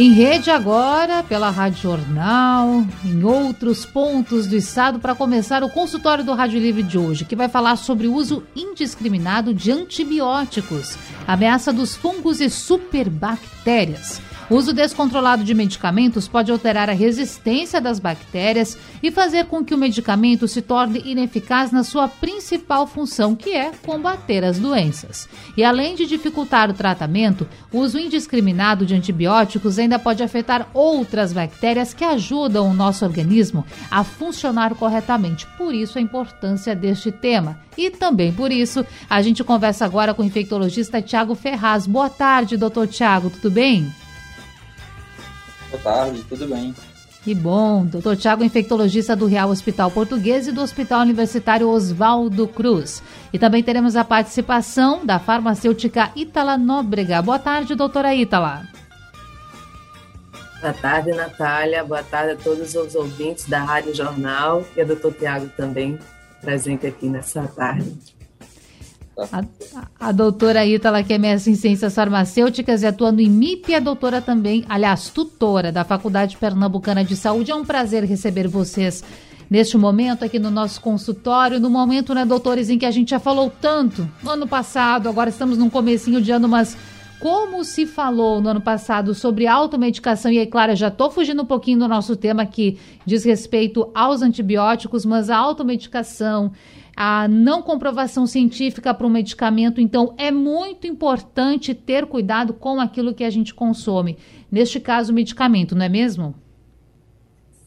em rede agora, pela Rádio Jornal, em outros pontos do estado, para começar o consultório do Rádio Livre de hoje, que vai falar sobre o uso indiscriminado de antibióticos, ameaça dos fungos e superbactérias. O uso descontrolado de medicamentos pode alterar a resistência das bactérias e fazer com que o medicamento se torne ineficaz na sua principal função, que é combater as doenças. E além de dificultar o tratamento, o uso indiscriminado de antibióticos ainda pode afetar outras bactérias que ajudam o nosso organismo a funcionar corretamente. Por isso a importância deste tema. E também por isso, a gente conversa agora com o infectologista Tiago Ferraz. Boa tarde, doutor Tiago, tudo bem? Boa tarde, tudo bem? Que bom. Doutor Tiago, infectologista do Real Hospital Português e do Hospital Universitário Oswaldo Cruz. E também teremos a participação da farmacêutica Ítala Nóbrega. Boa tarde, doutora Ítala. Boa tarde, Natália. Boa tarde a todos os ouvintes da Rádio Jornal e a doutor Tiago também presente aqui nessa tarde. A, a doutora Ítala, que é mestre em ciências farmacêuticas e atua no IMIP, a doutora também, aliás, tutora da Faculdade Pernambucana de Saúde. É um prazer receber vocês neste momento aqui no nosso consultório, no momento, né, doutores, em que a gente já falou tanto no ano passado, agora estamos num comecinho de ano, mas como se falou no ano passado sobre automedicação, e aí, claro, já estou fugindo um pouquinho do nosso tema que diz respeito aos antibióticos, mas a automedicação, a não comprovação científica para um medicamento. Então, é muito importante ter cuidado com aquilo que a gente consome. Neste caso, o medicamento, não é mesmo?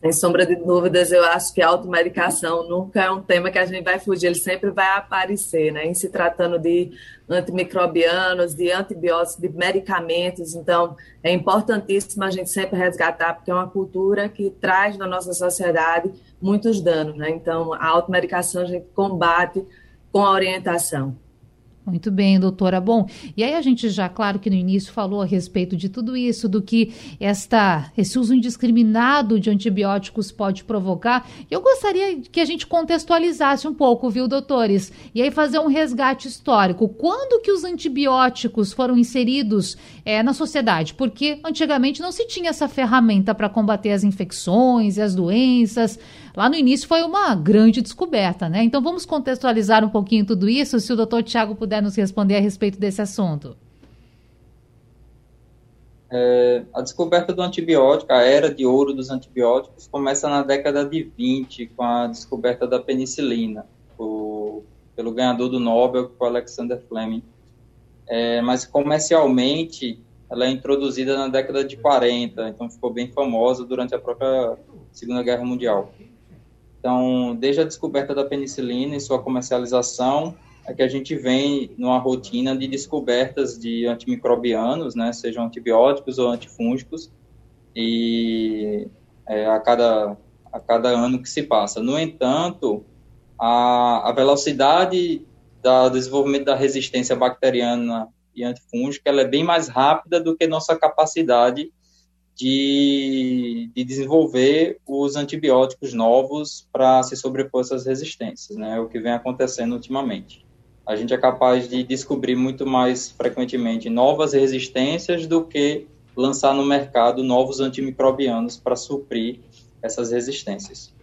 Sem sombra de dúvidas, eu acho que a automedicação nunca é um tema que a gente vai fugir, ele sempre vai aparecer, né? Em se tratando de antimicrobianos, de antibióticos, de medicamentos. Então, é importantíssimo a gente sempre resgatar, porque é uma cultura que traz na nossa sociedade muitos danos, né? Então, a automedicação a gente combate com a orientação. Muito bem, doutora. Bom, e aí a gente já, claro que no início falou a respeito de tudo isso, do que esta, esse uso indiscriminado de antibióticos pode provocar. Eu gostaria que a gente contextualizasse um pouco, viu, doutores? E aí fazer um resgate histórico. Quando que os antibióticos foram inseridos é, na sociedade? Porque antigamente não se tinha essa ferramenta para combater as infecções e as doenças. Lá no início foi uma grande descoberta, né? Então vamos contextualizar um pouquinho tudo isso, se o doutor Tiago puder nos responder a respeito desse assunto. É, a descoberta do antibiótico, a era de ouro dos antibióticos, começa na década de 20, com a descoberta da penicilina, o, pelo ganhador do Nobel, foi Alexander Fleming. É, mas comercialmente, ela é introduzida na década de 40, então ficou bem famosa durante a própria Segunda Guerra Mundial. Então, desde a descoberta da penicilina e sua comercialização, é que a gente vem numa rotina de descobertas de antimicrobianos, né, sejam antibióticos ou antifúngicos, e é, a, cada, a cada ano que se passa. No entanto, a, a velocidade do desenvolvimento da resistência bacteriana e antifúngica ela é bem mais rápida do que nossa capacidade de, de desenvolver os antibióticos novos para se sobrepor essas resistências, né? É o que vem acontecendo ultimamente. A gente é capaz de descobrir muito mais frequentemente novas resistências do que lançar no mercado novos antimicrobianos para suprir essas resistências.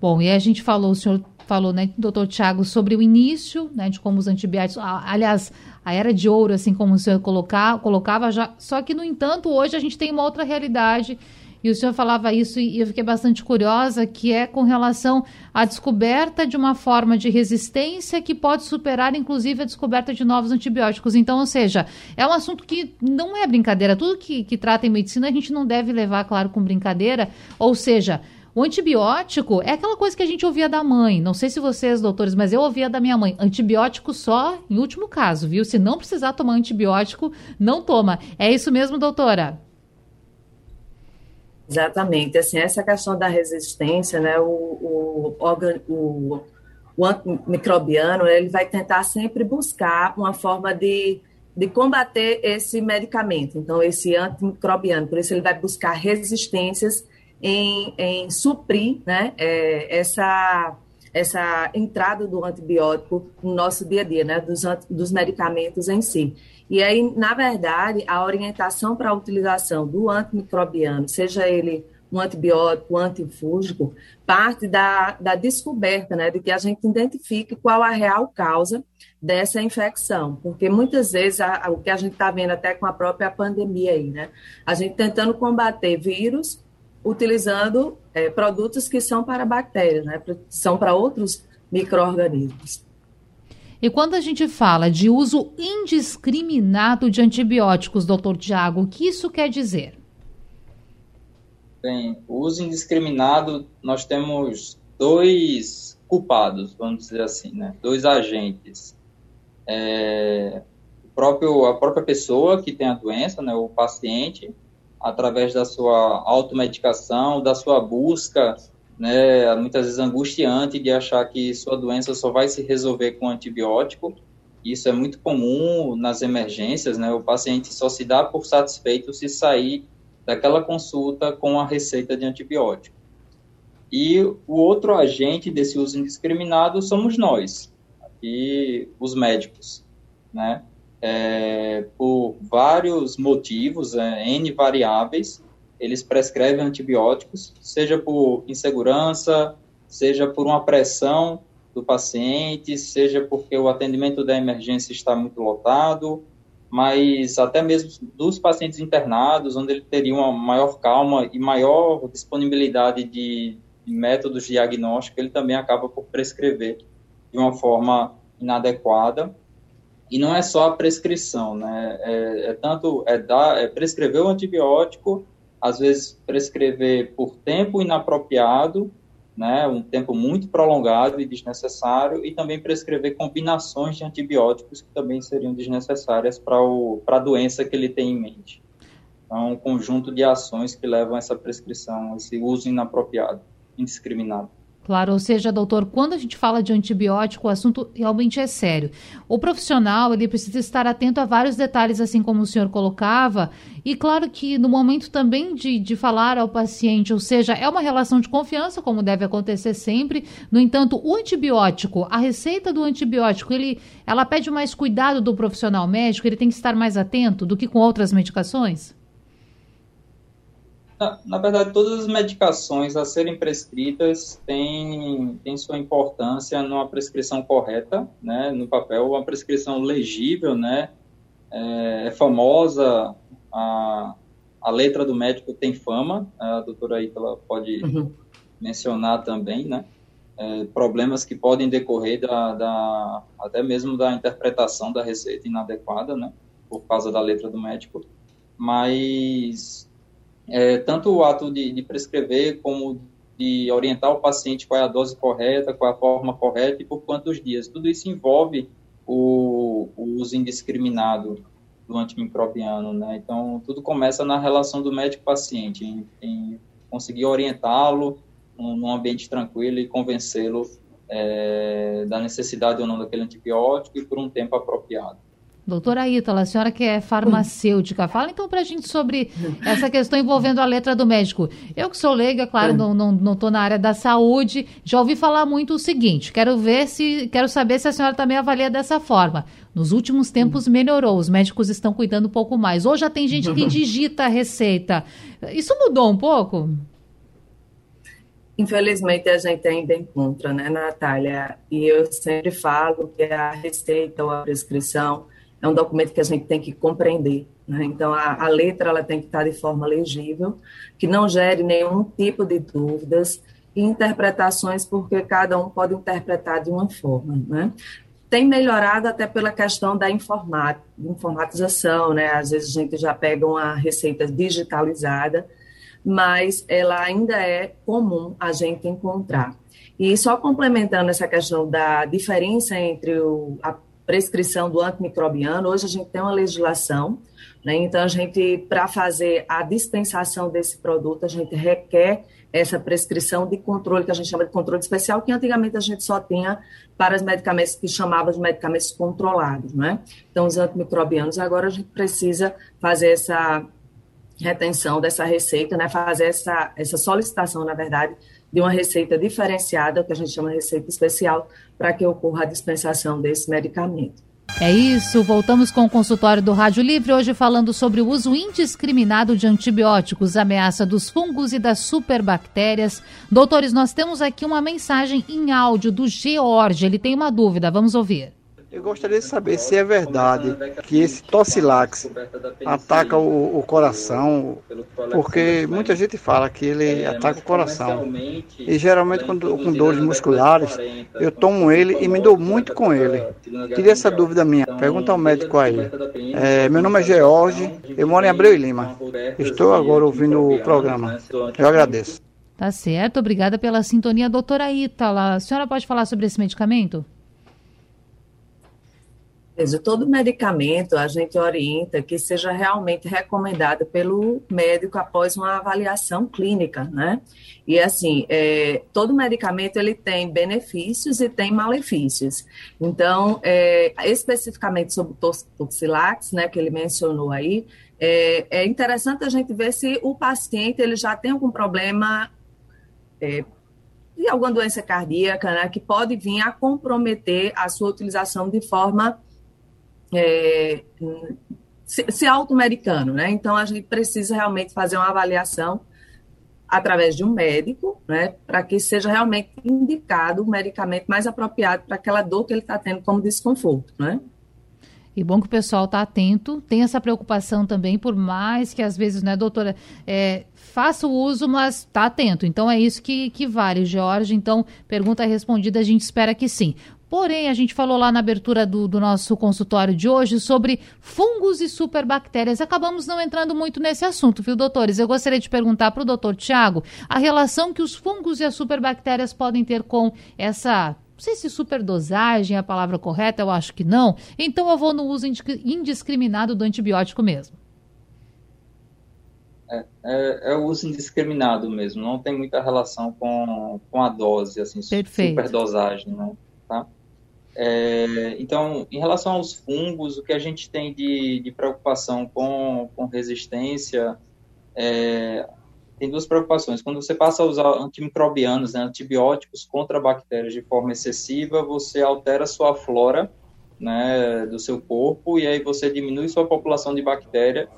Bom, e a gente falou, o senhor falou, né, doutor Tiago, sobre o início, né, de como os antibióticos, aliás, a era de ouro, assim como o senhor colocar, colocava já. Só que, no entanto, hoje a gente tem uma outra realidade. E o senhor falava isso e eu fiquei bastante curiosa, que é com relação à descoberta de uma forma de resistência que pode superar, inclusive, a descoberta de novos antibióticos. Então, ou seja, é um assunto que não é brincadeira. Tudo que, que trata em medicina a gente não deve levar, claro, com brincadeira. Ou seja, o antibiótico é aquela coisa que a gente ouvia da mãe. Não sei se vocês, doutores, mas eu ouvia da minha mãe. Antibiótico só em último caso, viu? Se não precisar tomar antibiótico, não toma. É isso mesmo, doutora? Exatamente. Assim, essa questão da resistência, né? O, o, o o antimicrobiano, ele vai tentar sempre buscar uma forma de, de combater esse medicamento, então, esse antimicrobiano. Por isso, ele vai buscar resistências em, em suprir né, é, essa, essa entrada do antibiótico no nosso dia a dia, né, dos, dos medicamentos em si. E aí, na verdade, a orientação para a utilização do antimicrobiano, seja ele um antibiótico, um antifúngico, parte da, da descoberta, né, de que a gente identifique qual a real causa dessa infecção, porque muitas vezes a, a, o que a gente está vendo até com a própria pandemia aí, né, a gente tentando combater vírus utilizando é, produtos que são para bactérias, né, são para outros micro-organismos. E quando a gente fala de uso indiscriminado de antibióticos, doutor Tiago, o que isso quer dizer? Bem, o uso indiscriminado, nós temos dois culpados, vamos dizer assim, né? Dois agentes. É, o próprio, a própria pessoa que tem a doença, né? O paciente, através da sua automedicação, da sua busca, né? Muitas vezes angustiante de achar que sua doença só vai se resolver com antibiótico. Isso é muito comum nas emergências, né? O paciente só se dá por satisfeito se sair daquela consulta com a receita de antibiótico. E o outro agente desse uso indiscriminado somos nós, aqui os médicos, né? É, por vários motivos, é, N variáveis, eles prescrevem antibióticos, seja por insegurança, seja por uma pressão do paciente, seja porque o atendimento da emergência está muito lotado, mas até mesmo dos pacientes internados, onde ele teria uma maior calma e maior disponibilidade de, de métodos diagnósticos, ele também acaba por prescrever de uma forma inadequada. E não é só a prescrição, né? É, é tanto é dar, é prescrever o antibiótico, às vezes prescrever por tempo inapropriado, né, um tempo muito prolongado e desnecessário, e também prescrever combinações de antibióticos que também seriam desnecessárias para a doença que ele tem em mente. Então, um conjunto de ações que levam a essa prescrição, esse uso inapropriado, indiscriminado. Claro, ou seja, doutor, quando a gente fala de antibiótico, o assunto realmente é sério. O profissional, ele precisa estar atento a vários detalhes, assim como o senhor colocava, e claro que no momento também de, de falar ao paciente, ou seja, é uma relação de confiança, como deve acontecer sempre. No entanto, o antibiótico, a receita do antibiótico, ele, ela pede mais cuidado do profissional médico, ele tem que estar mais atento do que com outras medicações? Na, na, verdade, todas as medicações a serem prescritas têm, têm sua importância numa prescrição correta, né, no papel, uma prescrição legível, né, é, é famosa, a, a letra do médico tem fama, a doutora Ítala pode uhum. mencionar também, né, é, problemas que podem decorrer da, da, até mesmo da interpretação da receita inadequada, né, por causa da letra do médico, mas é, tanto o ato de, de, prescrever como de orientar o paciente qual é a dose correta, qual é a forma correta e por quantos dias. Tudo isso envolve o, o uso indiscriminado do antimicrobiano, né? Então, tudo começa na relação do médico-paciente, em, em, conseguir orientá-lo num ambiente tranquilo e convencê-lo é, da necessidade ou não daquele antibiótico e por um tempo apropriado. Doutora Ítala, a senhora que é farmacêutica, fala então para a gente sobre essa questão envolvendo a letra do médico. Eu que sou leiga, claro, não estou não, não na área da saúde, já ouvi falar muito o seguinte, quero ver se, quero saber se a senhora também avalia dessa forma. Nos últimos tempos melhorou, os médicos estão cuidando um pouco mais. Hoje já tem gente que digita a receita. Isso mudou um pouco? Infelizmente, a gente ainda encontra, né, Natália? E eu sempre falo que a receita ou a prescrição é um documento que a gente tem que compreender. Né? Então, a, a, letra ela tem que estar de forma legível, que não gere nenhum tipo de dúvidas e interpretações, porque cada um pode interpretar de uma forma. Né? Tem melhorado até pela questão da informatização, né? Às vezes a gente já pega uma receita digitalizada, mas ela ainda é comum a gente encontrar. E só complementando essa questão da diferença entre o, a prescrição do antimicrobiano. Hoje a gente tem uma legislação, né? então a gente, para fazer a dispensação desse produto, a gente requer essa prescrição de controle, que a gente chama de controle especial, que antigamente a gente só tinha para os medicamentos que chamava de medicamentos controlados, né? Então, os antimicrobianos, agora a gente precisa fazer essa retenção dessa receita, né? Fazer essa, essa solicitação, na verdade, de uma receita diferenciada, que a gente chama de receita especial, para que ocorra a dispensação desse medicamento. É isso, voltamos com o consultório do Rádio Livre, hoje falando sobre o uso indiscriminado de antibióticos, ameaça dos fungos e das superbactérias. Doutores, nós temos aqui uma mensagem em áudio do George, ele tem uma dúvida, vamos ouvir. Eu gostaria de saber se é verdade que esse Tocilax ataca o, o, coração, porque muita gente fala que ele ataca o coração. E geralmente quando com dores musculares, eu tomo ele e me dou muito com ele. Queria essa dúvida minha. Pergunta ao médico aí. É, meu nome é George, eu moro em Abreu e Lima. Estou agora ouvindo o programa. Eu agradeço. Tá certo, obrigada pela sintonia. Doutora Ítala, a senhora pode falar sobre esse medicamento? Todo medicamento a gente orienta que seja realmente recomendado pelo médico após uma avaliação clínica, né? E assim, é, todo medicamento ele tem benefícios e tem malefícios. Então, é, especificamente sobre o Toxilax, né, que ele mencionou aí, é, é, interessante a gente ver se o paciente ele já tem algum problema é, de alguma doença cardíaca, né, que pode vir a comprometer a sua utilização de forma é, se, se automedicando, né? Então a gente precisa realmente fazer uma avaliação através de um médico, né, para que seja realmente indicado o medicamento mais apropriado para aquela dor que ele está tendo como desconforto, né? E bom que o pessoal está atento, tem essa preocupação também, por mais que às vezes, né, doutora, é, faça o uso, mas está atento. Então é isso que, que vale, Jorge. Então, pergunta respondida, a gente espera que sim. Porém, a gente falou lá na abertura do, do, nosso consultório de hoje sobre fungos e superbactérias. Acabamos não entrando muito nesse assunto, viu, doutores? Eu gostaria de perguntar para o doutor Tiago a relação que os fungos e as superbactérias podem ter com essa. Não sei se superdosagem é a palavra correta, eu acho que não. Então eu vou no uso indiscriminado do antibiótico mesmo. É, é, é, o uso indiscriminado mesmo, não tem muita relação com, com a dose, assim, Perfeito. superdosagem, né? Tá? É, então, em relação aos fungos, o que a gente tem de, de preocupação com, com resistência é, tem duas preocupações. Quando você passa a usar antimicrobianos, né, antibióticos contra bactérias de forma excessiva, você altera sua flora né, do seu corpo e aí você diminui sua população de bactéria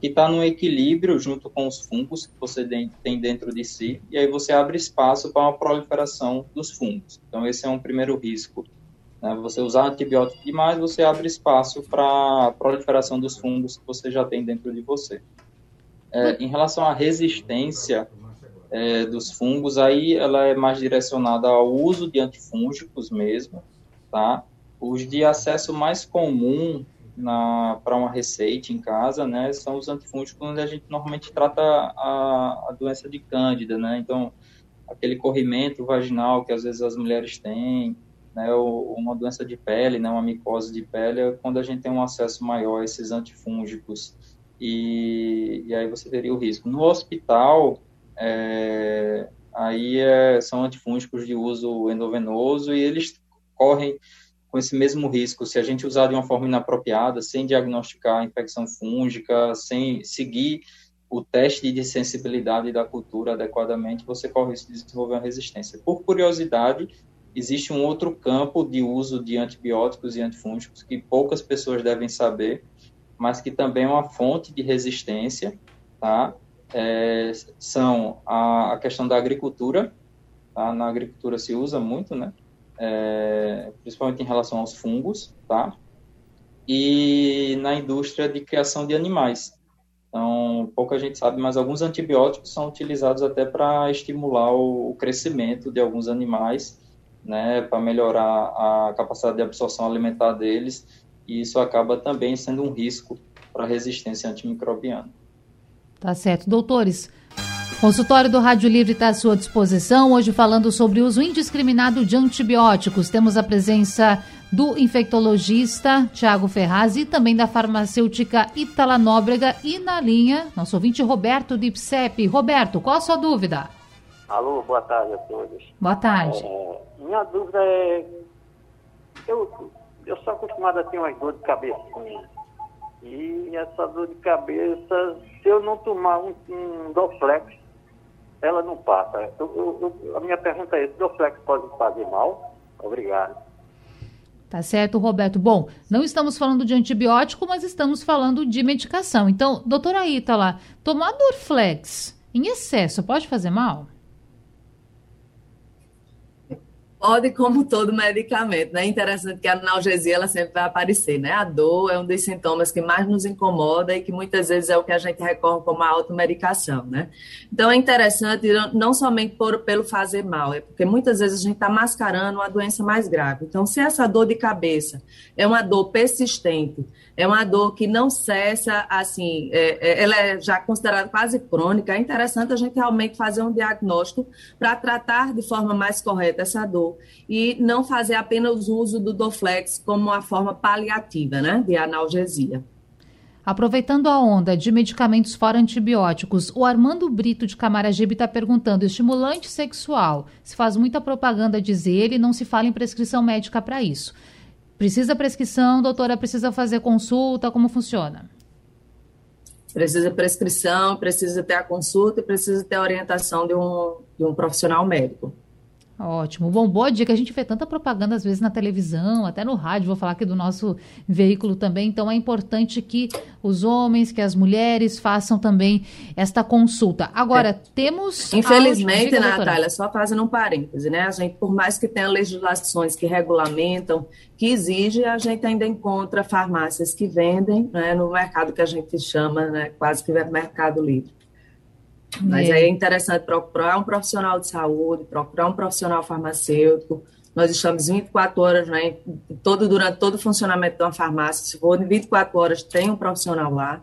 que está no equilíbrio junto com os fungos que você tem dentro de si e aí você abre espaço para uma proliferação dos fungos. Então esse é um primeiro risco né? Você usar antibiótico demais, você abre espaço para a proliferação dos fungos que você já tem dentro de você. É, em relação à resistência é, dos fungos, aí ela é mais direcionada ao uso de antifúngicos mesmo, tá? Os de acesso mais comum para uma receita em casa, né, são os antifúngicos onde a gente normalmente trata a, a doença de cândida, né? Então, aquele corrimento vaginal que às vezes as mulheres têm, né, uma doença de pele, né, uma micose de pele, é quando a gente tem um acesso maior a esses antifúngicos. E, e aí você teria o risco. No hospital, é, aí é, são antifúngicos de uso endovenoso e eles correm com esse mesmo risco. Se a gente usar de uma forma inapropriada, sem diagnosticar a infecção fúngica, sem seguir o teste de sensibilidade da cultura adequadamente, você corre o risco de desenvolver uma resistência. Por curiosidade, existe um outro campo de uso de antibióticos e antifúngicos que poucas pessoas devem saber, mas que também é uma fonte de resistência, tá? É, são a, a, questão da agricultura, tá? Na agricultura se usa muito, né? É, principalmente em relação aos fungos, tá? E na indústria de criação de animais. Então, pouca gente sabe, mas alguns antibióticos são utilizados até para estimular o crescimento de alguns animais né, para melhorar a capacidade de absorção alimentar deles, e isso acaba também sendo um risco para a resistência antimicrobiana. Tá certo. Doutores, Consultório do Rádio Livre está à sua disposição. Hoje falando sobre o uso indiscriminado de antibióticos. Temos a presença do infectologista Tiago Ferraz e também da farmacêutica Itala Nóbrega e na linha, nosso ouvinte Roberto do IPSEP. Roberto, qual a sua dúvida? Alô, boa tarde a todos. Boa tarde. É, minha dúvida é. Eu, eu sou acostumado a ter umas dor de cabeça. E essa dor de cabeça, se eu não tomar um, um Doflex, ela não passa. Eu, eu, a minha pergunta é: Doflex pode fazer mal? Obrigado. Tá certo, Roberto. Bom, não estamos falando de antibiótico, mas estamos falando de medicação. Então, doutora Ítala, tomar Dorflex em excesso pode fazer mal? Pode, como todo medicamento, né? Interessante que a analgesia ela sempre vai aparecer, né? A dor é um dos sintomas que mais nos incomoda e que muitas vezes é o que a gente recorre como a automedicação, né? Então é interessante não somente por, pelo fazer mal, é porque muitas vezes a gente está mascarando uma doença mais grave. Então, se essa dor de cabeça é uma dor persistente, é uma dor que não cessa, assim, é, é, ela é já considerada quase crônica, é interessante a gente realmente fazer um diagnóstico para tratar de forma mais correta essa dor e não fazer apenas uso do Doflex como uma forma paliativa, né, de analgesia. Aproveitando a onda de medicamentos fora antibióticos, o Armando Brito de Camaragibe está perguntando: estimulante sexual. Se faz muita propaganda, diz ele, não se fala em prescrição médica para isso. Precisa prescrição, doutora? Precisa fazer consulta? Como funciona? Precisa prescrição, precisa ter a consulta e precisa ter a orientação de um, de um profissional médico. Ótimo. Bom, boa dica. A gente vê tanta propaganda às vezes na televisão, até no rádio, vou falar aqui do nosso veículo também. Então é importante que os homens, que as mulheres façam também esta consulta. Agora, é. temos. Infelizmente, dica, Natália, só fazendo um parêntese, né? A gente, por mais que tenha legislações que regulamentam, que exigem, a gente ainda encontra farmácias que vendem né, no mercado que a gente chama, né, quase que mercado livre. Mas é. é interessante procurar um profissional de saúde, procurar um profissional farmacêutico. Nós estamos 24 horas, né, todo, durante todo o funcionamento de uma farmácia, se for 24 horas, tem um profissional lá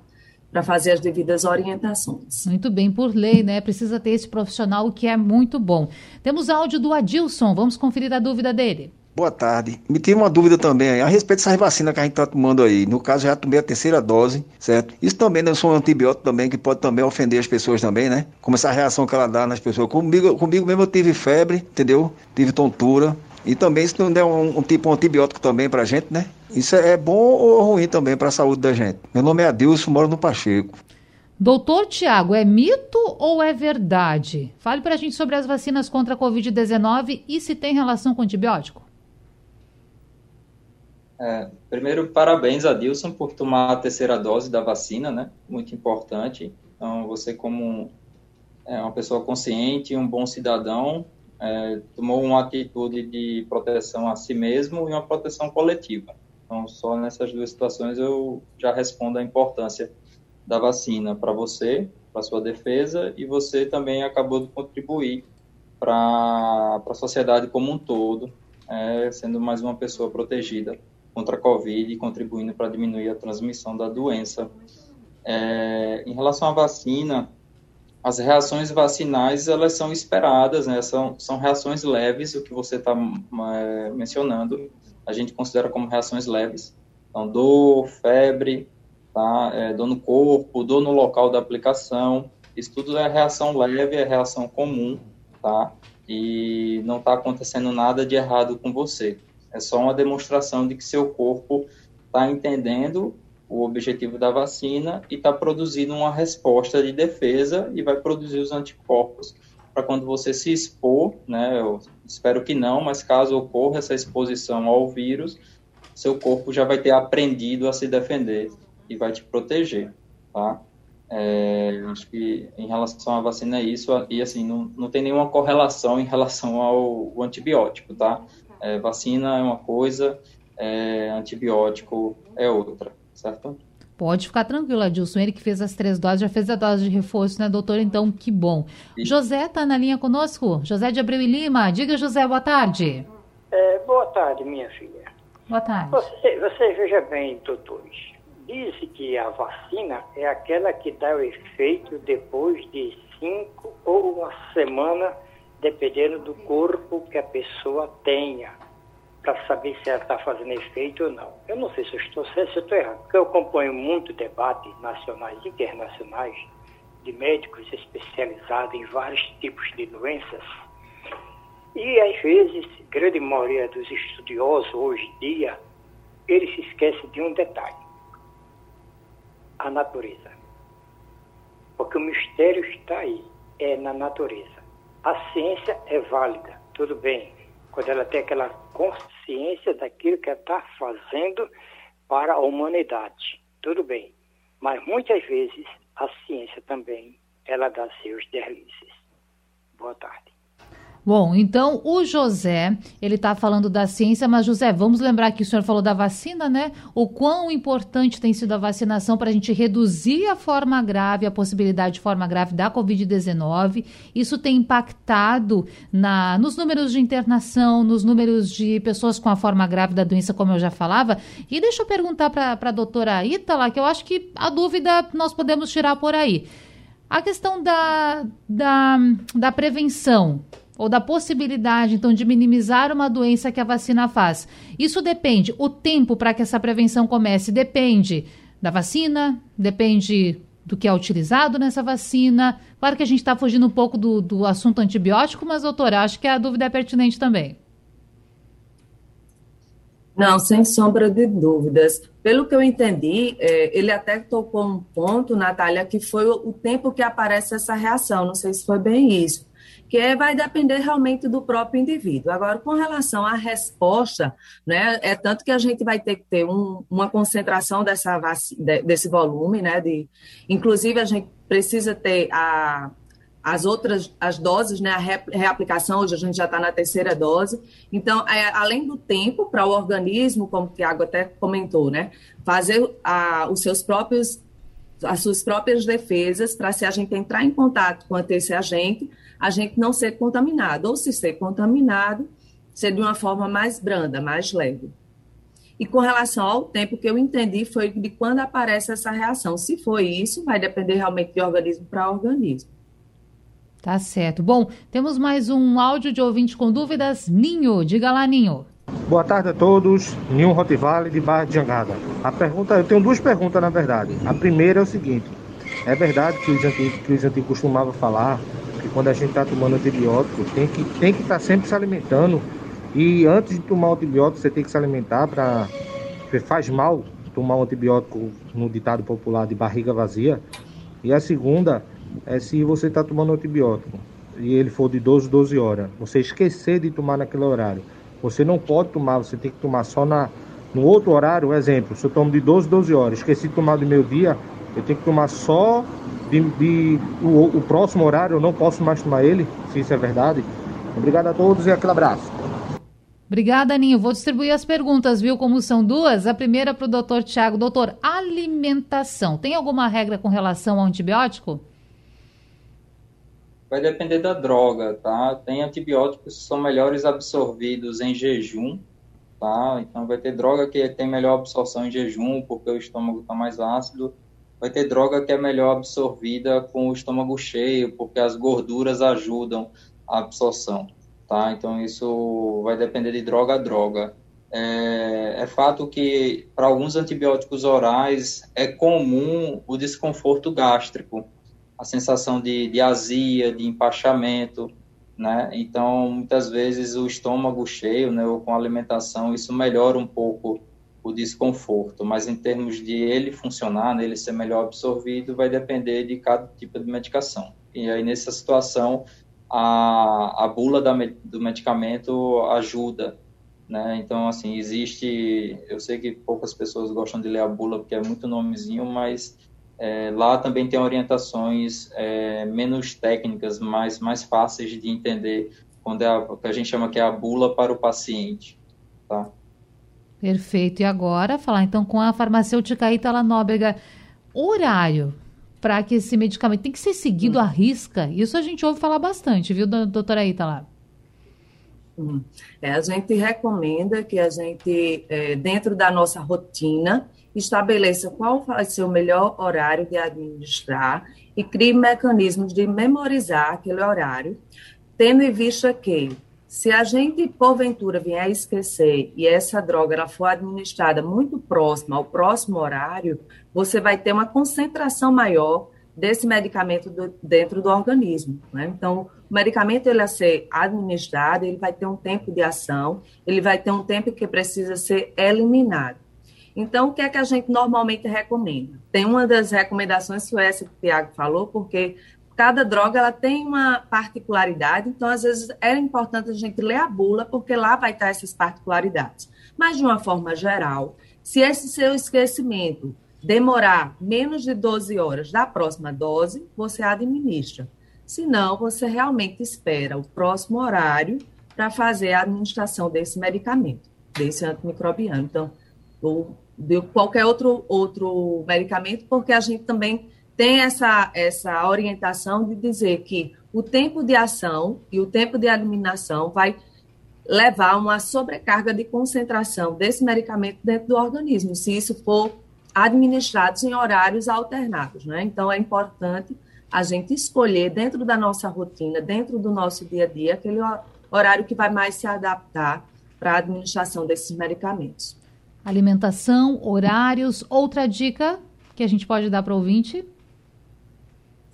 para fazer as devidas orientações. Muito bem, por lei, né? Precisa ter esse profissional, o que é muito bom. Temos áudio do Adilson, vamos conferir a dúvida dele. Boa tarde. Me tem uma dúvida também a respeito dessas vacinas que a gente está tomando aí. No caso, já tomei a terceira dose, certo? Isso também não são um antibiótico também, que pode também ofender as pessoas também, né? Como essa reação que ela dá nas pessoas. Comigo, comigo mesmo eu tive febre, entendeu? Tive tontura. E também isso não der um, um tipo um antibiótico também pra gente, né? Isso é bom ou ruim também para a saúde da gente. Meu nome é Adilson, moro no Pacheco. Doutor Tiago, é mito ou é verdade? Fale para a gente sobre as vacinas contra a Covid-19 e se tem relação com antibiótico. É, primeiro, parabéns a Dilson por tomar a terceira dose da vacina, né? Muito importante. Então, você como é, uma pessoa consciente, um bom cidadão, é, tomou uma atitude de proteção a si mesmo e uma proteção coletiva. Então, só nessas duas situações eu já respondo a importância da vacina para você, para sua defesa, e você também acabou de contribuir para a sociedade como um todo, é, sendo mais uma pessoa protegida contra a Covid, contribuindo para diminuir a transmissão da doença. É, em relação à vacina, as reações vacinais elas são esperadas, né? são, são reações leves, o que você está é, mencionando, a gente considera como reações leves. Então, dor, febre, tá? É, dor no corpo, dor no local da aplicação, isso tudo é reação leve, é reação comum, tá? E não está acontecendo nada de errado com você. É só uma demonstração de que seu corpo está entendendo o objetivo da vacina e está produzindo uma resposta de defesa e vai produzir os anticorpos para quando você se expor, né? Eu espero que não, mas caso ocorra essa exposição ao vírus, seu corpo já vai ter aprendido a se defender e vai te proteger, tá? É, acho que em relação à vacina é isso, e assim, não, não tem nenhuma correlação em relação ao antibiótico, tá? É, vacina é uma coisa, é, antibiótico é outra, certo? Pode ficar tranquilo, Adilson. Ele que fez as três doses, já fez a dose de reforço, né, doutor? Então, que bom. E... José está na linha conosco. José de Abreu e Lima. Diga, José, boa tarde. É, boa tarde, minha filha. Boa tarde. Você, você veja bem, doutores. Diz que a vacina é aquela que dá o efeito depois de cinco ou uma semana, dependendo do corpo que a pessoa tenha, para saber se ela está fazendo efeito ou não. Eu não sei se eu estou certo, se eu estou errado, porque eu acompanho muito debate nacionais e internacionais de médicos especializados em vários tipos de doenças. E às vezes, grande maioria dos estudiosos hoje em dia, eles se esquecem de um detalhe: a natureza. Porque o mistério está aí, é na natureza. A ciência é válida, tudo bem, quando ela tem aquela consciência daquilo que ela está fazendo para a humanidade, tudo bem. Mas muitas vezes a ciência também, ela dá seus deslizes. Boa tarde. Bom, então o José, ele está falando da ciência, mas José, vamos lembrar que o senhor falou da vacina, né? O quão importante tem sido a vacinação para a gente reduzir a forma grave, a possibilidade de forma grave da Covid-19. Isso tem impactado na, nos números de internação, nos números de pessoas com a forma grave da doença, como eu já falava. E deixa eu perguntar para a doutora Ítala, que eu acho que a dúvida nós podemos tirar por aí. A questão da, da, da prevenção ou da possibilidade, então, de minimizar uma doença que a vacina faz. Isso depende, o tempo para que essa prevenção comece depende da vacina, depende do que é utilizado nessa vacina. Claro que a gente está fugindo um pouco do, do assunto antibiótico, mas, doutora, acho que a dúvida é pertinente também. Não, sem sombra de dúvidas. Pelo que eu entendi, é, ele até tocou um ponto, Natália, que foi o tempo que aparece essa reação. Não sei se foi bem isso que é, vai depender realmente do próprio indivíduo. Agora, com relação à resposta, né, é tanto que a gente vai ter que ter um, uma concentração dessa desse volume, né, de, inclusive a gente precisa ter a, as outras as doses, né, a reaplicação, hoje a gente já está na terceira dose. Então, é, além do tempo para o organismo, como o Tiago até comentou, né, fazer a, os seus próprios as suas próprias defesas para se a gente entrar em contato com esse agente, a gente não ser contaminado, ou se ser contaminado, ser de uma forma mais branda, mais leve. E com relação ao tempo que eu entendi foi de quando aparece essa reação. Se foi isso, vai depender realmente de organismo para organismo. Tá certo. Bom, temos mais um áudio de ouvinte com dúvidas. Ninho, diga lá, Ninho. Boa tarde a todos. Ninho Rotivale de Barra de Jangada. A pergunta, eu tenho duas perguntas na verdade. A primeira é o seguinte: é verdade que os antigos, que os antigos costumavam falar que quando a gente está tomando antibiótico, tem que tem que estar tá sempre se alimentando. E antes de tomar o antibiótico, você tem que se alimentar para faz mal tomar um antibiótico no ditado popular de barriga vazia. E a segunda é se você está tomando antibiótico e ele for de 12 12 horas, você esquecer de tomar naquele horário. Você não pode tomar, você tem que tomar só na no outro horário, exemplo, se eu tomo de 12 12 horas, esqueci de tomar do meu dia, eu tenho que tomar só de, de o, o, próximo horário, eu não posso mais tomar ele, se isso é verdade. Obrigado a todos e aquele abraço. Obrigada, Aninho. Vou distribuir as perguntas, viu? Como são duas. A primeira para o doutor Tiago. Doutor, alimentação. Tem alguma regra com relação ao antibiótico? Vai depender da droga, tá? Tem antibióticos que são melhores absorvidos em jejum, tá? Então vai ter droga que tem melhor absorção em jejum, porque o estômago está mais ácido vai ter droga que é melhor absorvida com o estômago cheio, porque as gorduras ajudam a absorção, tá? Então isso vai depender de droga a droga. É, é fato que para alguns antibióticos orais é comum o desconforto gástrico, a sensação de, de azia, de empachamento, né? Então muitas vezes o estômago cheio, né, ou com alimentação, isso melhora um pouco o desconforto, mas em termos de ele funcionar, né, ele ser melhor absorvido, vai depender de cada tipo de medicação. E aí, nessa situação, a, a bula da, do medicamento ajuda, né? Então, assim, existe... Eu sei que poucas pessoas gostam de ler a bula porque é muito nomezinho, mas é, lá também tem orientações é, menos técnicas, mais, mais fáceis de entender, quando é a, que a gente chama que é a bula para o paciente, tá? Perfeito. E agora, falar então com a farmacêutica Itala Nóbrega, horário para que esse medicamento tem que ser seguido à risca. Isso a gente ouve falar bastante, viu, doutora Itala? Hum. É, a gente recomenda que a gente, é, dentro da nossa rotina, estabeleça qual vai ser o melhor horário de administrar e crie mecanismos de memorizar aquele horário, tendo em vista que se a gente, porventura, vier a esquecer e essa droga ela for administrada muito próxima ao próximo horário, você vai ter uma concentração maior desse medicamento do, dentro do organismo. Né? Então, o medicamento ele a ser administrado, ele vai ter um tempo de ação, ele vai ter um tempo que precisa ser eliminado. Então, o que é que a gente normalmente recomenda? Tem uma das recomendações que o. Tiago falou, porque cada droga ela tem uma particularidade, então às vezes é importante a gente ler a bula, porque lá vai estar essas particularidades. Mas de uma forma geral, se esse seu esquecimento demorar menos de 12 horas da próxima dose, você administra. Se não, você realmente espera o próximo horário para fazer a administração desse medicamento, desse antimicrobiano. Então, ou de qualquer outro, outro medicamento, porque a gente também tem essa, essa orientação de dizer que o tempo de ação e o tempo de eliminação vai levar uma sobrecarga de concentração desse medicamento dentro do organismo, se isso for administrados em horários alternados. Né? Então, é importante a gente escolher dentro da nossa rotina, dentro do nosso dia a dia, aquele horário que vai mais se adaptar para a administração desses medicamentos. Alimentação, horários. Outra dica que a gente pode dar para o ouvinte?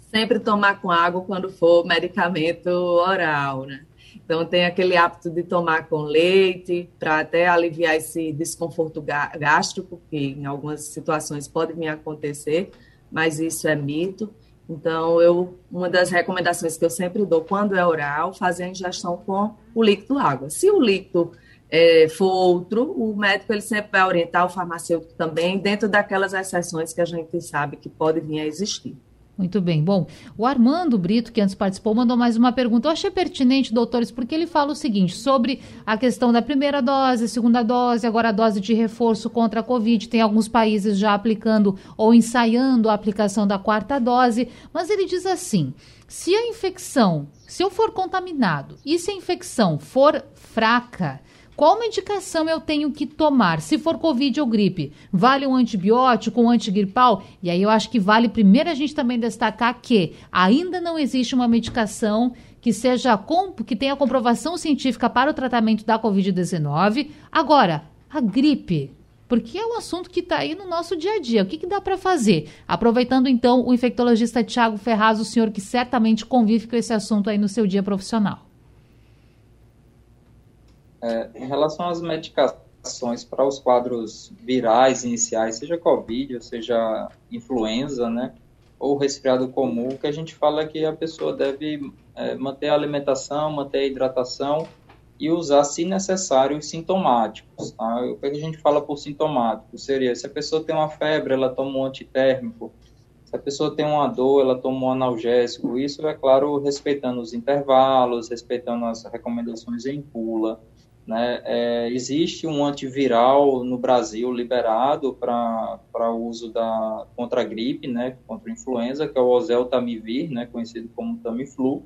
Sempre tomar com água quando for medicamento oral, né? Então, tem aquele hábito de tomar com leite, para até aliviar esse desconforto gástrico, que em algumas situações pode a acontecer, mas isso é mito. Então, eu, uma das recomendações que eu sempre dou quando é oral, fazer a ingestão com o líquido água. Se o líquido é, for outro, o médico ele sempre vai orientar o farmacêutico também, dentro daquelas exceções que a gente sabe que pode vir a existir. Muito bem. Bom, o Armando Brito, que antes participou, mandou mais uma pergunta. Eu achei pertinente, doutores, porque ele fala o seguinte sobre a questão da primeira dose, segunda dose, agora a dose de reforço contra a Covid. Tem alguns países já aplicando ou ensaiando a aplicação da quarta dose, mas ele diz assim: se a infecção, se eu for contaminado e se a infecção for fraca, qual medicação eu tenho que tomar? Se for Covid ou gripe, vale um antibiótico, um antigripal? E aí eu acho que vale primeiro a gente também destacar que ainda não existe uma medicação que seja que tenha comprovação científica para o tratamento da Covid-19. Agora, a gripe, porque é um assunto que está aí no nosso dia a dia. O que, que dá para fazer? Aproveitando então o infectologista Tiago Ferraz, o senhor que certamente convive com esse assunto aí no seu dia profissional. É, em relação às medicações para os quadros virais iniciais, seja Covid ou seja influenza, né, ou resfriado comum, o que a gente fala é que a pessoa deve é, manter a alimentação, manter a hidratação e usar, se necessário, os sintomáticos. Tá? O que a gente fala por sintomático seria, se a pessoa tem uma febre, ela toma um antitérmico, se a pessoa tem uma dor, ela toma um analgésico, isso é claro, respeitando os intervalos, respeitando as recomendações em pula. Né? É, existe um antiviral no Brasil liberado para uso da, contra a gripe, né, contra a influenza, que é o oseltamivir, né, conhecido como Tamiflu,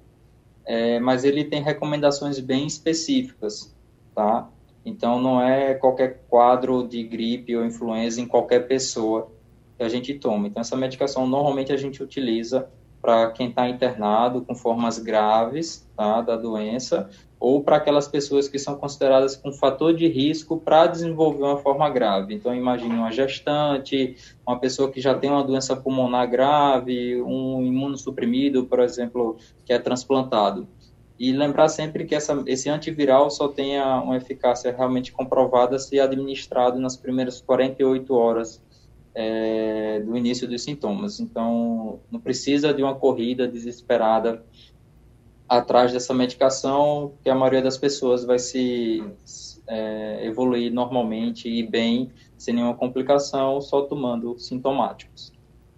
é, mas ele tem recomendações bem específicas, tá? Então, não é qualquer quadro de gripe ou influenza em qualquer pessoa que a gente toma. Então, essa medicação normalmente a gente utiliza para quem está internado com formas graves tá, da doença ou para aquelas pessoas que são consideradas com fator de risco para desenvolver uma forma grave. Então, imagine uma gestante, uma pessoa que já tem uma doença pulmonar grave, um imunossuprimido, por exemplo, que é transplantado. E lembrar sempre que essa, esse antiviral só tem uma eficácia realmente comprovada se administrado nas primeiras 48 horas é, do início dos sintomas. Então, não precisa de uma corrida desesperada atrás dessa medicação, que a maioria das pessoas vai se é, evoluir normalmente e bem, sem nenhuma complicação, só tomando sintomáticos.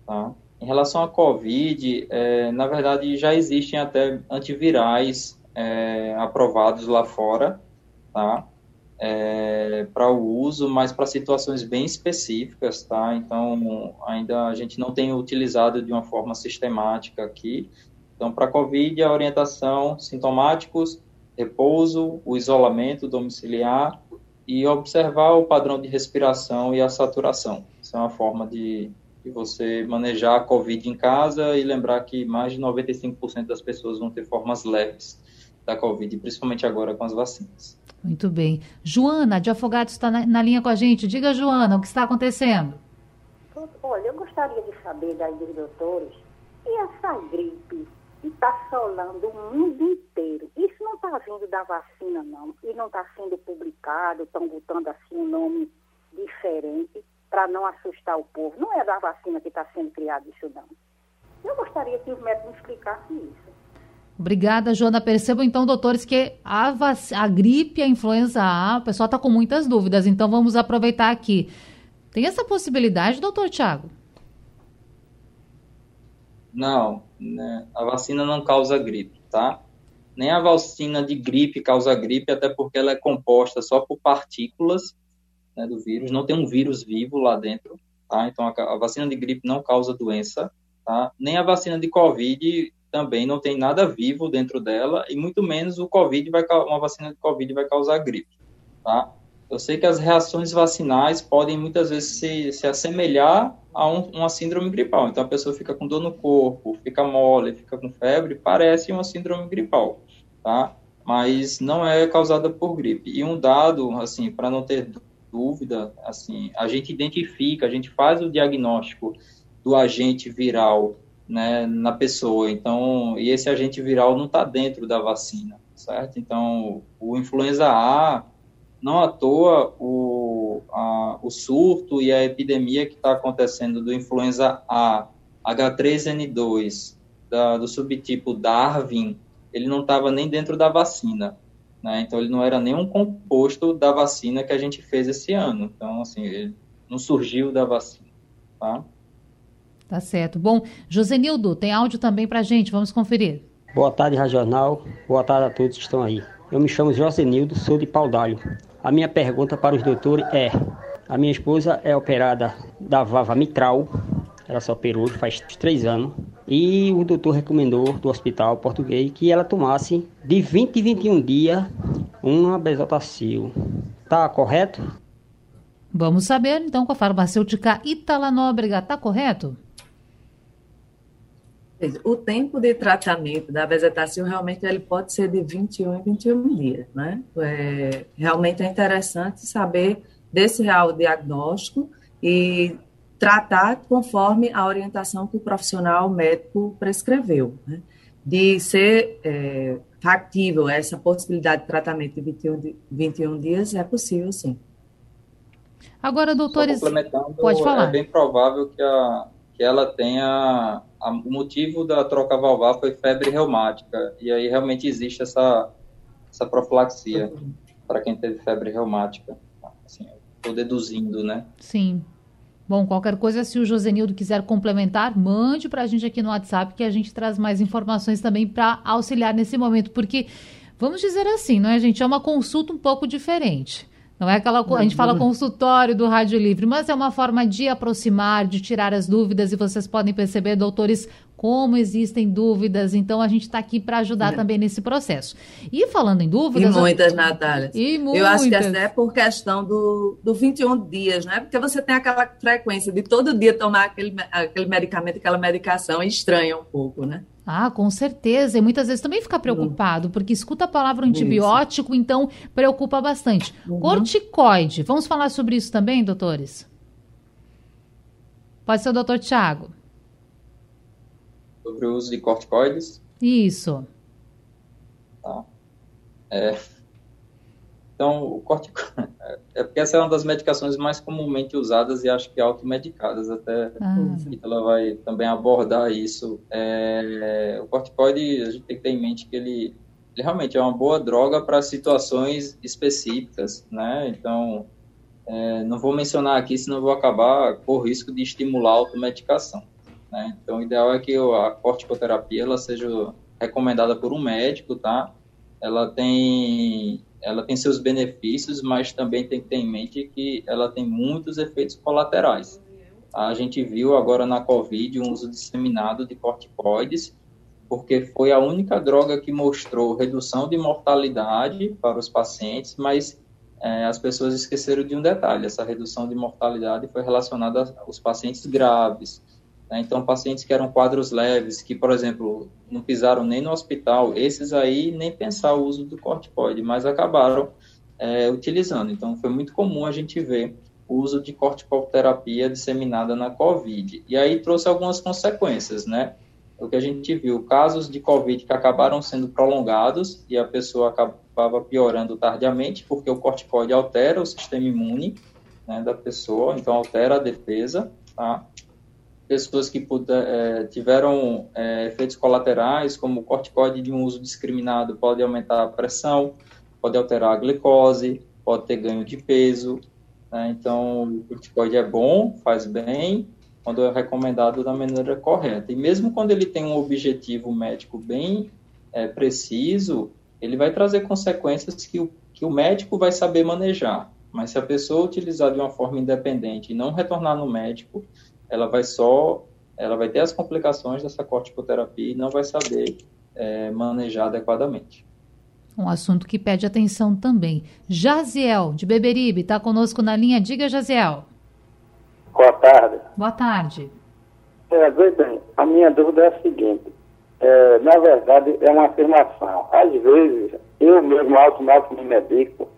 Tá? Em relação à COVID, é, na verdade já existem até antivirais é, aprovados lá fora, tá? É, para o uso, mas para situações bem específicas, tá? Então, ainda a gente não tem utilizado de uma forma sistemática aqui, então, para COVID, a orientação sintomáticos, repouso, o isolamento domiciliar e observar o padrão de respiração e a saturação. Isso é uma forma de, de você manejar a Covid em casa e lembrar que mais de 95% das pessoas vão ter formas leves da Covid, principalmente agora com as vacinas. Muito bem. Joana, de Afogados, está na, na, linha com a gente. Diga, Joana, o que está acontecendo? Olha, eu gostaria de saber daí dos doutores, e essa gripe está assolando o mundo inteiro, isso não está vindo da vacina, não, e não está sendo publicado, estão botando assim um nome diferente para não assustar o povo. Não é da vacina que está sendo criado isso, não. Eu gostaria que os médicos me explicassem isso. Obrigada, Joana. Percebam então, doutores, que a, vac... a gripe, a influenza A, o pessoal está com muitas dúvidas, então vamos aproveitar aqui. Tem essa possibilidade, doutor Tiago? Não, né? a vacina não causa gripe, tá? Nem a vacina de gripe causa gripe, até porque ela é composta só por partículas né, do vírus, não tem um vírus vivo lá dentro, tá? Então a, a vacina de gripe não causa doença, tá? Nem a vacina de Covid também não tem nada vivo dentro dela e muito menos o Covid vai uma vacina de Covid vai causar gripe, tá? Eu sei que as reações vacinais podem muitas vezes se, se assemelhar a um, uma síndrome gripal. Então a pessoa fica com dor no corpo, fica mole, fica com febre, parece uma síndrome gripal, tá? Mas não é causada por gripe. E um dado, assim, para não ter dúvida, assim, a gente identifica, a gente faz o diagnóstico do agente viral né, na pessoa. Então, e esse agente viral não está dentro da vacina, certo? Então, o influenza A, não à toa, o, a, o surto e a epidemia que está acontecendo do influenza A, H3N2, da, do subtipo Darwin, ele não estava nem dentro da vacina. Né? Então, ele não era nenhum composto da vacina que a gente fez esse ano. Então, assim, ele não surgiu da vacina. Tá? Tá certo. Bom, Josenildo, tem áudio também para gente, vamos conferir. Boa tarde, Regional. Boa tarde a todos que estão aí. Eu me chamo Josenildo, sou de Paudalho. A minha pergunta para os doutores é: a minha esposa é operada da vava mitral, ela só operou faz três anos, e o doutor recomendou do hospital português que ela tomasse de 20 e 21 dias uma besotacil. Tá correto? Vamos saber então com a farmacêutica Itala Nóbrega, tá correto? O tempo de tratamento da vegetacil realmente ele pode ser de 21 em 21 dias, né? É, realmente é interessante saber desse real diagnóstico e tratar conforme a orientação que o profissional médico prescreveu, né? De ser é, factível essa possibilidade de tratamento de 21, 21 dias, é possível sim. Agora, doutores, pode falar. É bem provável que a, que ela tenha a, o motivo da troca valvar foi febre reumática. E aí realmente existe essa essa profilaxia para quem teve febre reumática. Assim estou deduzindo né? Sim. Bom, qualquer coisa, se o Josenildo quiser complementar, mande para a gente aqui no WhatsApp que a gente traz mais informações também para auxiliar nesse momento, porque vamos dizer assim, não é, gente? É uma consulta um pouco diferente. Não é aquela. A gente fala consultório do Rádio Livre, mas é uma forma de aproximar, de tirar as dúvidas, e vocês podem perceber, doutores, como existem dúvidas. Então, a gente está aqui para ajudar é. também nesse processo. E falando em dúvidas. E muitas, eu... Natália. E muitas. Eu acho que essa é por questão do, do 21 dias, né? Porque você tem aquela frequência de todo dia tomar aquele, aquele medicamento, aquela medicação, e estranha um pouco, né? Ah, com certeza. E muitas vezes também fica preocupado, porque escuta a palavra antibiótico, isso. então preocupa bastante. Uhum. Corticoide. Vamos falar sobre isso também, doutores? Pode ser o doutor Tiago. Sobre o uso de corticoides? Isso. Tá. É, então, o corticoide. É porque essa é uma das medicações mais comumente usadas e acho que automedicadas, até ah. ela vai também abordar isso. É, o corticoide, a gente tem que ter em mente que ele, ele realmente é uma boa droga para situações específicas, né? Então, é, não vou mencionar aqui, senão vou acabar com o risco de estimular a automedicação. Né? Então, o ideal é que a corticoterapia ela seja recomendada por um médico, tá? Ela tem ela tem seus benefícios, mas também tem que ter em mente que ela tem muitos efeitos colaterais. A gente viu agora na Covid um uso disseminado de corticoides, porque foi a única droga que mostrou redução de mortalidade para os pacientes, mas é, as pessoas esqueceram de um detalhe: essa redução de mortalidade foi relacionada aos pacientes graves. Né? Então, pacientes que eram quadros leves, que, por exemplo, não pisaram nem no hospital, esses aí nem pensar o uso do corticoide, mas acabaram é, utilizando. Então, foi muito comum a gente ver o uso de corticoterapia disseminada na COVID. E aí trouxe algumas consequências, né? O que a gente viu, casos de COVID que acabaram sendo prolongados e a pessoa acabava piorando tardiamente, porque o corticoide altera o sistema imune né, da pessoa, então altera a defesa, tá? Pessoas que puder, é, tiveram é, efeitos colaterais, como o corticoide de um uso discriminado, pode aumentar a pressão, pode alterar a glicose, pode ter ganho de peso, né? Então, o corticoide é bom, faz bem, quando é recomendado da maneira correta. E mesmo quando ele tem um objetivo médico bem é, preciso, ele vai trazer consequências que o, que o médico vai saber manejar. Mas se a pessoa utilizar de uma forma independente e não retornar no médico, ela vai só, ela vai ter as complicações dessa corticoterapia e não vai saber é, manejar adequadamente. Um assunto que pede atenção também. Jaziel, de Beberibe, está conosco na linha. Diga, Jaziel. Boa tarde. Boa tarde. É, bem, a minha dúvida é a seguinte. É, na verdade, é uma afirmação. Às vezes, eu mesmo auto me medico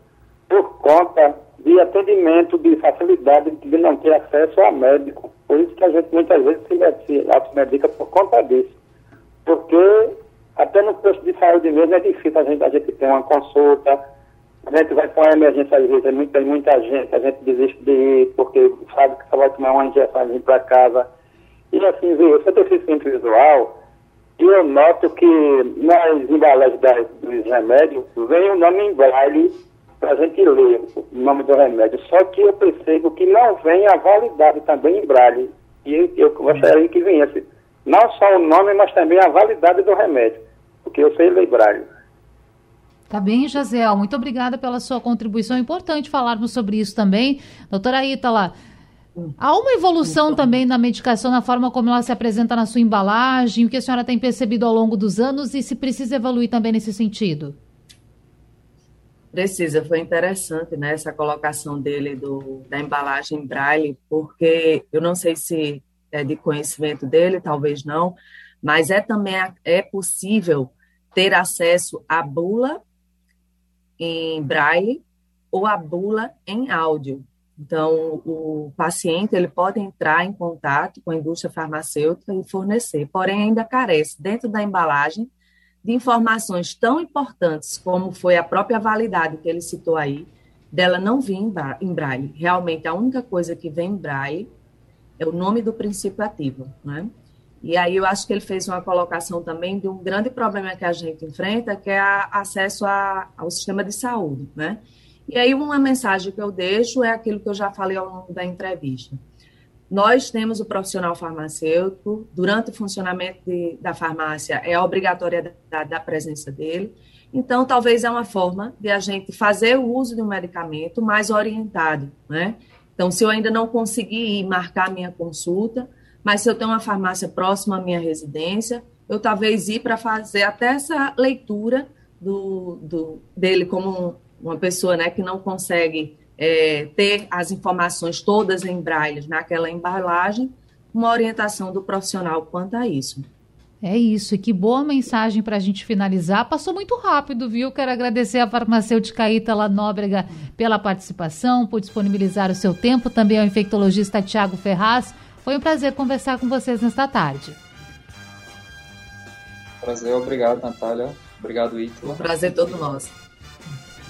por conta de atendimento, de facilidade de não ter acesso a médico. Por isso que a gente muitas vezes se automedica por conta disso. Porque até no posto de saúde mesmo é difícil a gente, a gente ter uma consulta, a gente vai para uma emergência às vezes, tem muita, gente, a gente desiste de ir, porque sabe que só vai tomar uma injeção e vir para casa. E assim, viu, eu deficiente visual, e eu noto que nas embalagens dos remédios vem o nome em braille para a gente ler o nome do remédio. Só que eu percebo que não vem a validade também em braille. E eu gostaria que viesse não só o nome, mas também a validade do remédio, porque eu sei lembrar. Tá bem, Jazel. Muito obrigada pela sua contribuição. É importante falarmos sobre isso também. Doutora Ítala, há uma evolução também na medicação, na forma como ela se apresenta na sua embalagem, o que a senhora tem percebido ao longo dos anos e se precisa evoluir também nesse sentido? Precisa, foi interessante né, essa colocação dele do, da embalagem braille, porque eu não sei se é, de conhecimento dele, talvez não, mas é também é possível ter acesso à bula em braille ou à bula em áudio. Então, o paciente ele pode entrar em contato com a indústria farmacêutica e fornecer, porém ainda carece dentro da embalagem de informações tão importantes como foi a própria validade que ele citou aí, dela não vir em braille. Realmente, a única coisa que vem em braille é o nome do princípio ativo, né? E aí eu acho que ele fez uma colocação também de um grande problema que a gente enfrenta, que é a, acesso a, ao sistema de saúde, né? E aí uma mensagem que eu deixo é aquilo que eu já falei ao longo da entrevista. Nós temos o profissional farmacêutico, durante o funcionamento de, da farmácia é a obrigatoriedade da presença dele, então talvez é uma forma de a gente fazer o uso de um medicamento mais orientado, né? Então, se eu ainda não conseguir ir marcar minha consulta, mas se eu tenho uma farmácia próxima à minha residência, eu talvez ir para fazer até essa leitura do, do dele como uma pessoa né, que não consegue é, ter as informações todas em braille naquela embalagem, uma orientação do profissional quanto a isso. É isso, e que boa mensagem para a gente finalizar. Passou muito rápido, viu? Quero agradecer a farmacêutica Ítala Nóbrega pela participação, por disponibilizar o seu tempo, também ao infectologista Tiago Ferraz. Foi um prazer conversar com vocês nesta tarde. Prazer, obrigado, Natália. Obrigado, Ítala. Um prazer todo nosso.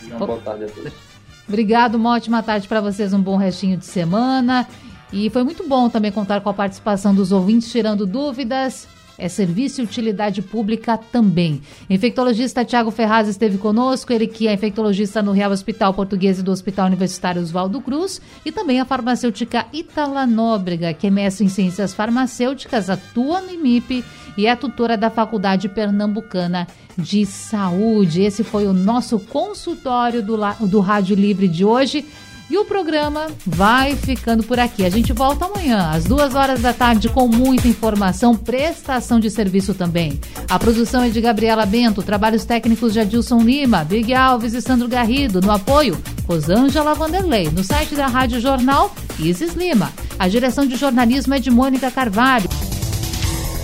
Uma boa tarde a todos. Obrigado, uma ótima tarde para vocês, um bom restinho de semana. E foi muito bom também contar com a participação dos ouvintes, tirando dúvidas é serviço e utilidade pública também. Infectologista Tiago Ferraz esteve conosco, ele que é infectologista no Real Hospital Português e do Hospital Universitário Oswaldo Cruz, e também a farmacêutica Itala Nóbrega, que é mestre em ciências farmacêuticas, atua no IMIP e é tutora da Faculdade Pernambucana de Saúde. Esse foi o nosso consultório do, do Rádio Livre de hoje. E o programa vai ficando por aqui. A gente volta amanhã, às duas horas da tarde, com muita informação, prestação de serviço também. A produção é de Gabriela Bento, trabalhos técnicos de Adilson Lima, Big Alves e Sandro Garrido. No apoio, Rosângela Vanderlei. No site da Rádio Jornal, Isis Lima. A direção de jornalismo é de Mônica Carvalho.